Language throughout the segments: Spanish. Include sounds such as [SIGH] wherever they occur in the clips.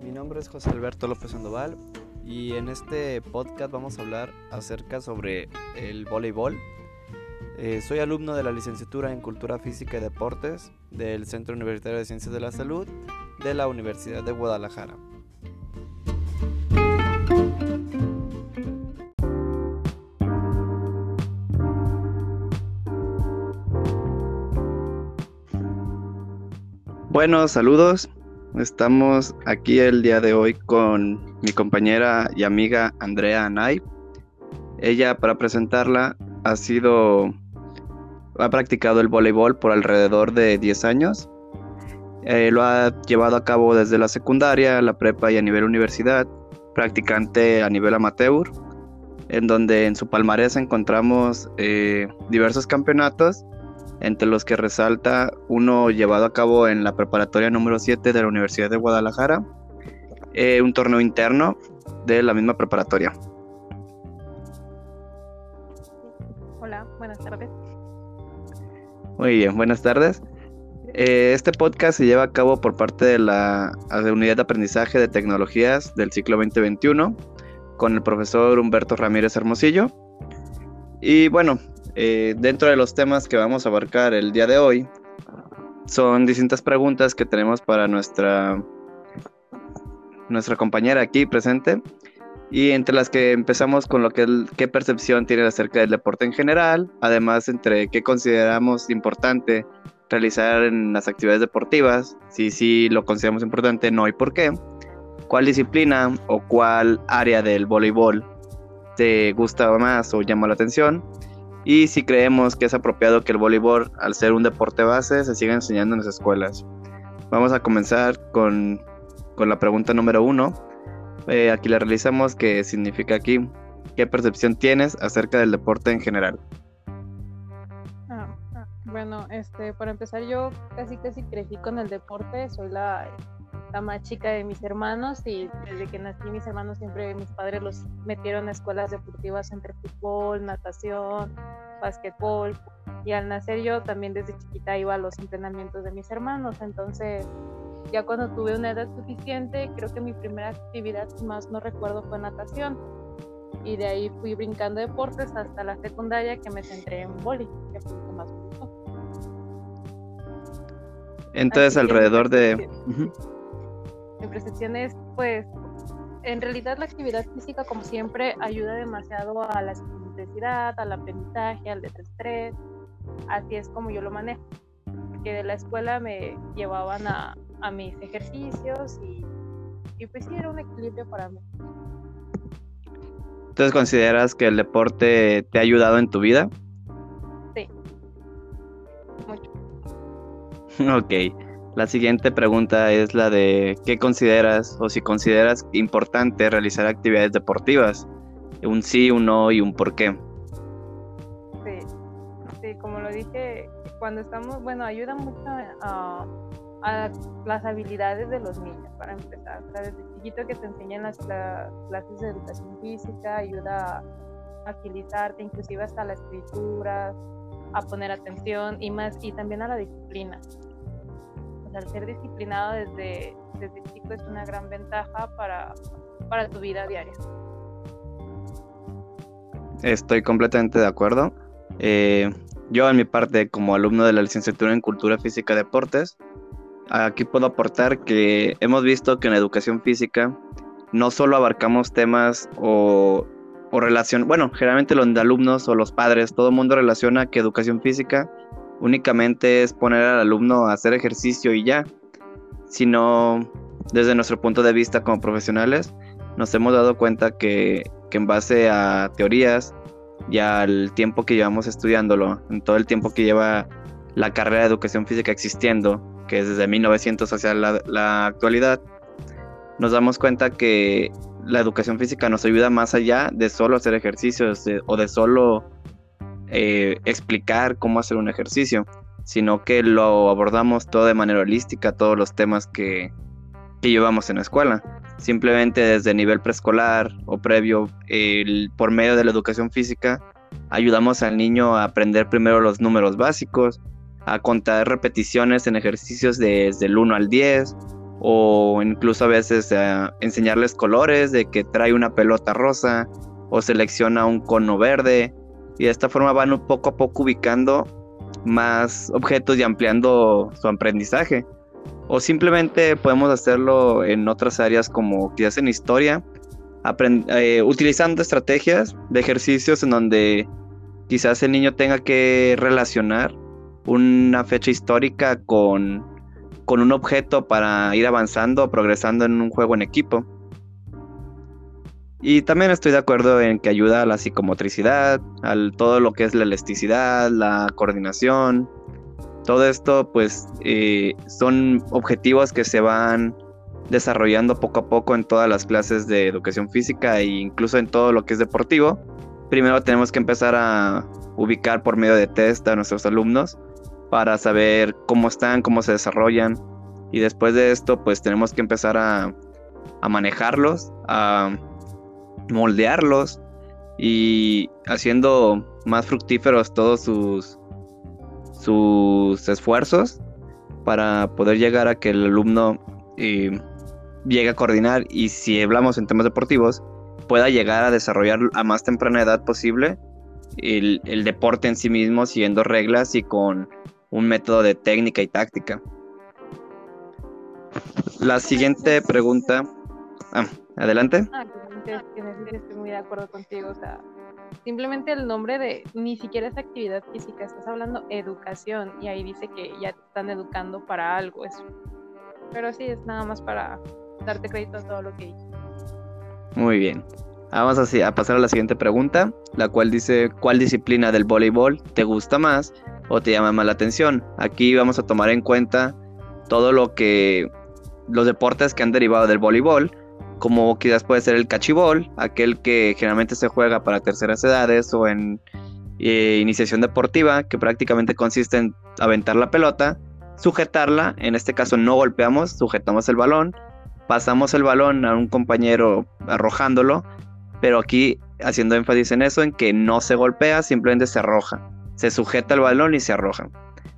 Mi nombre es José Alberto López Sandoval y en este podcast vamos a hablar acerca sobre el voleibol. Eh, soy alumno de la licenciatura en Cultura Física y Deportes del Centro Universitario de Ciencias de la Salud de la Universidad de Guadalajara. Bueno, saludos. Estamos aquí el día de hoy con mi compañera y amiga Andrea Anay. Ella, para presentarla, ha sido, ha practicado el voleibol por alrededor de 10 años. Eh, lo ha llevado a cabo desde la secundaria, la prepa y a nivel universidad, practicante a nivel amateur, en donde en su palmarés encontramos eh, diversos campeonatos entre los que resalta uno llevado a cabo en la preparatoria número 7 de la Universidad de Guadalajara, eh, un torneo interno de la misma preparatoria. Hola, buenas tardes. Muy bien, buenas tardes. Eh, este podcast se lleva a cabo por parte de la Unidad de Aprendizaje de Tecnologías del ciclo 2021 con el profesor Humberto Ramírez Hermosillo. Y bueno, eh, dentro de los temas que vamos a abarcar el día de hoy, son distintas preguntas que tenemos para nuestra, nuestra compañera aquí presente. Y entre las que empezamos con lo que qué percepción tiene acerca del deporte en general, además entre qué consideramos importante realizar en las actividades deportivas, si sí lo consideramos importante, no y por qué, cuál disciplina o cuál área del voleibol te gusta más o llama la atención, y si creemos que es apropiado que el voleibol, al ser un deporte base, se siga enseñando en las escuelas. Vamos a comenzar con, la pregunta número uno. Eh, aquí la realizamos, ¿qué significa aquí? ¿Qué percepción tienes acerca del deporte en general? Ah, bueno, este, para empezar, yo casi casi crecí con el deporte, soy la la más chica de mis hermanos y desde que nací mis hermanos siempre mis padres los metieron a escuelas deportivas entre fútbol, natación, básquetbol y al nacer yo también desde chiquita iba a los entrenamientos de mis hermanos, entonces ya cuando tuve una edad suficiente creo que mi primera actividad más no recuerdo fue natación y de ahí fui brincando deportes hasta la secundaria que me centré en boli, que fue lo que más me gustó. Entonces alrededor de mi percepción es, pues, en realidad la actividad física, como siempre, ayuda demasiado a la simplicidad, al aprendizaje, al desestrés. Así es como yo lo manejo. Porque de la escuela me llevaban a, a mis ejercicios y, y pues sí, era un equilibrio para mí. Entonces, ¿consideras que el deporte te ha ayudado en tu vida? Sí. Mucho. [LAUGHS] ok. La siguiente pregunta es la de ¿qué consideras o si consideras importante realizar actividades deportivas? Un sí, un no y un por qué. Sí, sí como lo dije, cuando estamos, bueno, ayuda mucho a, las habilidades de los niños, para empezar. desde chiquito que te enseñan las, clases de educación física, ayuda a agilizarte, inclusive hasta la escritura, a poner atención y más, y también a la disciplina al ser disciplinado desde, desde chico es una gran ventaja para, para tu vida diaria. Estoy completamente de acuerdo. Eh, yo, en mi parte, como alumno de la licenciatura en Cultura Física Deportes, aquí puedo aportar que hemos visto que en educación física no solo abarcamos temas o, o relación, bueno, generalmente los alumnos o los padres, todo el mundo relaciona que educación física únicamente es poner al alumno a hacer ejercicio y ya, sino desde nuestro punto de vista como profesionales nos hemos dado cuenta que, en base a teorías y al tiempo que llevamos estudiándolo, en todo el tiempo que lleva la carrera de educación física existiendo, que es desde 1900 hacia la, la actualidad, nos damos cuenta que la educación física nos ayuda más allá de solo hacer ejercicios o de solo eh, explicar cómo hacer un ejercicio, sino que lo abordamos todo de manera holística, todos los temas que, llevamos en la escuela. Simplemente desde nivel preescolar o previo, por medio de la educación física, ayudamos al niño a aprender primero los números básicos, a contar repeticiones en ejercicios desde el 1 al 10 o incluso a veces eh, enseñarles colores de que trae una pelota rosa o selecciona un cono verde y de esta forma van poco a poco ubicando más objetos y ampliando su aprendizaje. O simplemente podemos hacerlo en otras áreas como quizás en historia, eh, utilizando estrategias de ejercicios en donde quizás el niño tenga que relacionar una fecha histórica con, con un objeto para ir avanzando, progresando en un juego en equipo. Y también estoy de acuerdo en que ayuda a la psicomotricidad, a todo lo que es la elasticidad, la coordinación. Todo esto pues eh, son objetivos que se van desarrollando poco a poco en todas las clases de educación física e incluso en todo lo que es deportivo. Primero tenemos que empezar a ubicar por medio de test a nuestros alumnos para saber cómo están, cómo se desarrollan. Y después de esto pues tenemos que empezar a, a manejarlos, a moldearlos y haciendo más fructíferos todos sus, sus esfuerzos para poder llegar a que el alumno eh, llegue a coordinar y si hablamos en temas deportivos, pueda llegar a desarrollar a más temprana edad posible el, deporte en sí mismo siguiendo reglas y con un método de técnica y táctica. La siguiente pregunta. Ah, adelante. Ah, estoy muy de acuerdo contigo. O sea, simplemente el nombre de ni siquiera es actividad física, estás hablando educación y ahí dice que ya te están educando para algo. Eso. Pero sí, es nada más para darte crédito a todo lo que. Muy bien. Vamos así a pasar a la siguiente pregunta, la cual dice, ¿cuál disciplina del voleibol te gusta más o te llama más la atención? Aquí vamos a tomar en cuenta todo lo que los deportes que han derivado del voleibol como quizás puede ser el cachibol, aquel que generalmente se juega para terceras edades o en eh, iniciación deportiva, que prácticamente consiste en aventar la pelota, sujetarla, en este caso no golpeamos, sujetamos el balón, pasamos el balón a un compañero arrojándolo, pero aquí haciendo énfasis en eso, en que no se golpea, simplemente se arroja, se sujeta el balón y se arroja.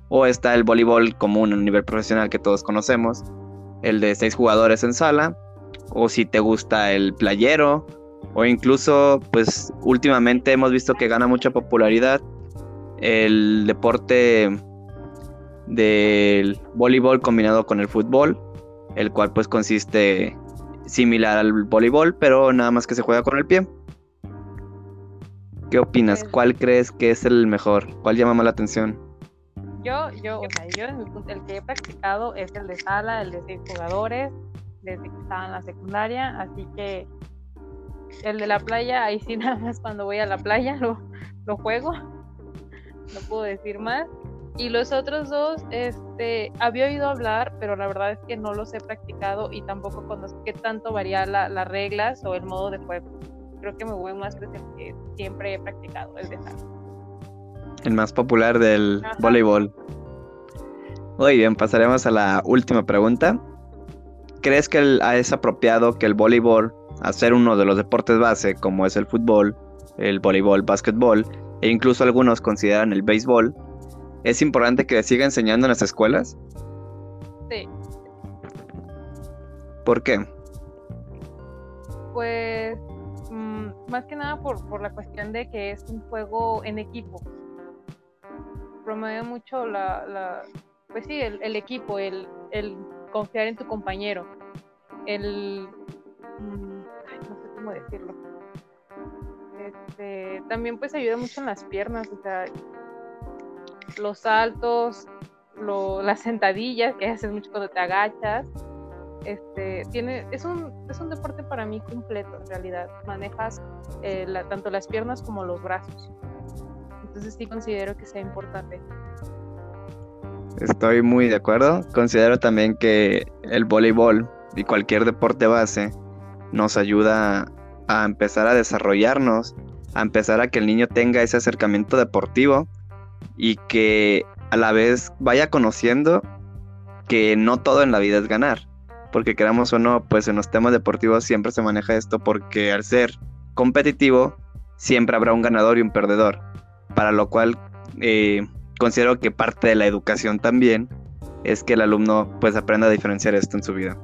O está el voleibol común a nivel profesional que todos conocemos, el de seis jugadores en sala, o si te gusta el playero, o incluso, pues últimamente hemos visto que gana mucha popularidad el deporte del voleibol combinado con el fútbol, el cual pues consiste similar al voleibol, pero nada más que se juega con el pie. ¿Qué opinas? Pues ¿Cuál crees que es el mejor? ¿Cuál llama más la atención? Yo, yo, o sea, yo el que he practicado es el de sala, el de seis jugadores, desde que estaba en la secundaria, así que el de la playa, ahí sí [LAUGHS] nada más cuando voy a la playa lo, lo juego, no puedo decir más. Y los otros dos, este, había oído hablar, pero la verdad es que no los he practicado y tampoco conozco qué tanto varía las reglas o el modo de juego. Creo que me voy más el que siempre he practicado, el de El más popular del voleibol. Muy bien, pasaremos a la última pregunta. ¿Crees que es apropiado que el voleibol, a ser uno de los deportes base como es el fútbol, el voleibol, básquetbol e incluso algunos consideran el béisbol, es importante que siga enseñando en las escuelas? Sí. ¿Por qué? Pues mm, más que nada por, la cuestión de que es un juego en equipo. Promueve mucho la, pues sí, el, equipo, el, el confiar en tu compañero, el, mm, no sé cómo decirlo. Este, también pues ayuda mucho en las piernas, o sea, los saltos, las sentadillas que haces mucho cuando te agachas. Este, tiene, es, un, es un deporte para mí completo en realidad. Manejas eh, tanto las piernas como los brazos. Entonces sí considero que sea importante. Estoy muy de acuerdo. Considero también que el voleibol y cualquier deporte base nos ayuda a empezar a desarrollarnos, a empezar a que el niño tenga ese acercamiento deportivo y que a la vez vaya conociendo que no todo en la vida es ganar. Porque queramos o no, pues en los temas deportivos siempre se maneja esto porque al ser competitivo siempre habrá un ganador y un perdedor. Para lo cual eh, considero que parte de la educación también es que el alumno pues aprenda a diferenciar esto en su vida.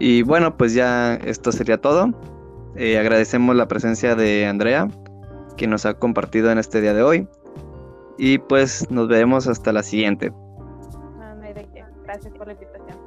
Y bueno, pues ya esto sería todo. Eh, agradecemos la presencia de Andrea, que nos ha compartido en este día de hoy. Y pues nos vemos hasta la siguiente. Qué. Gracias por la invitación.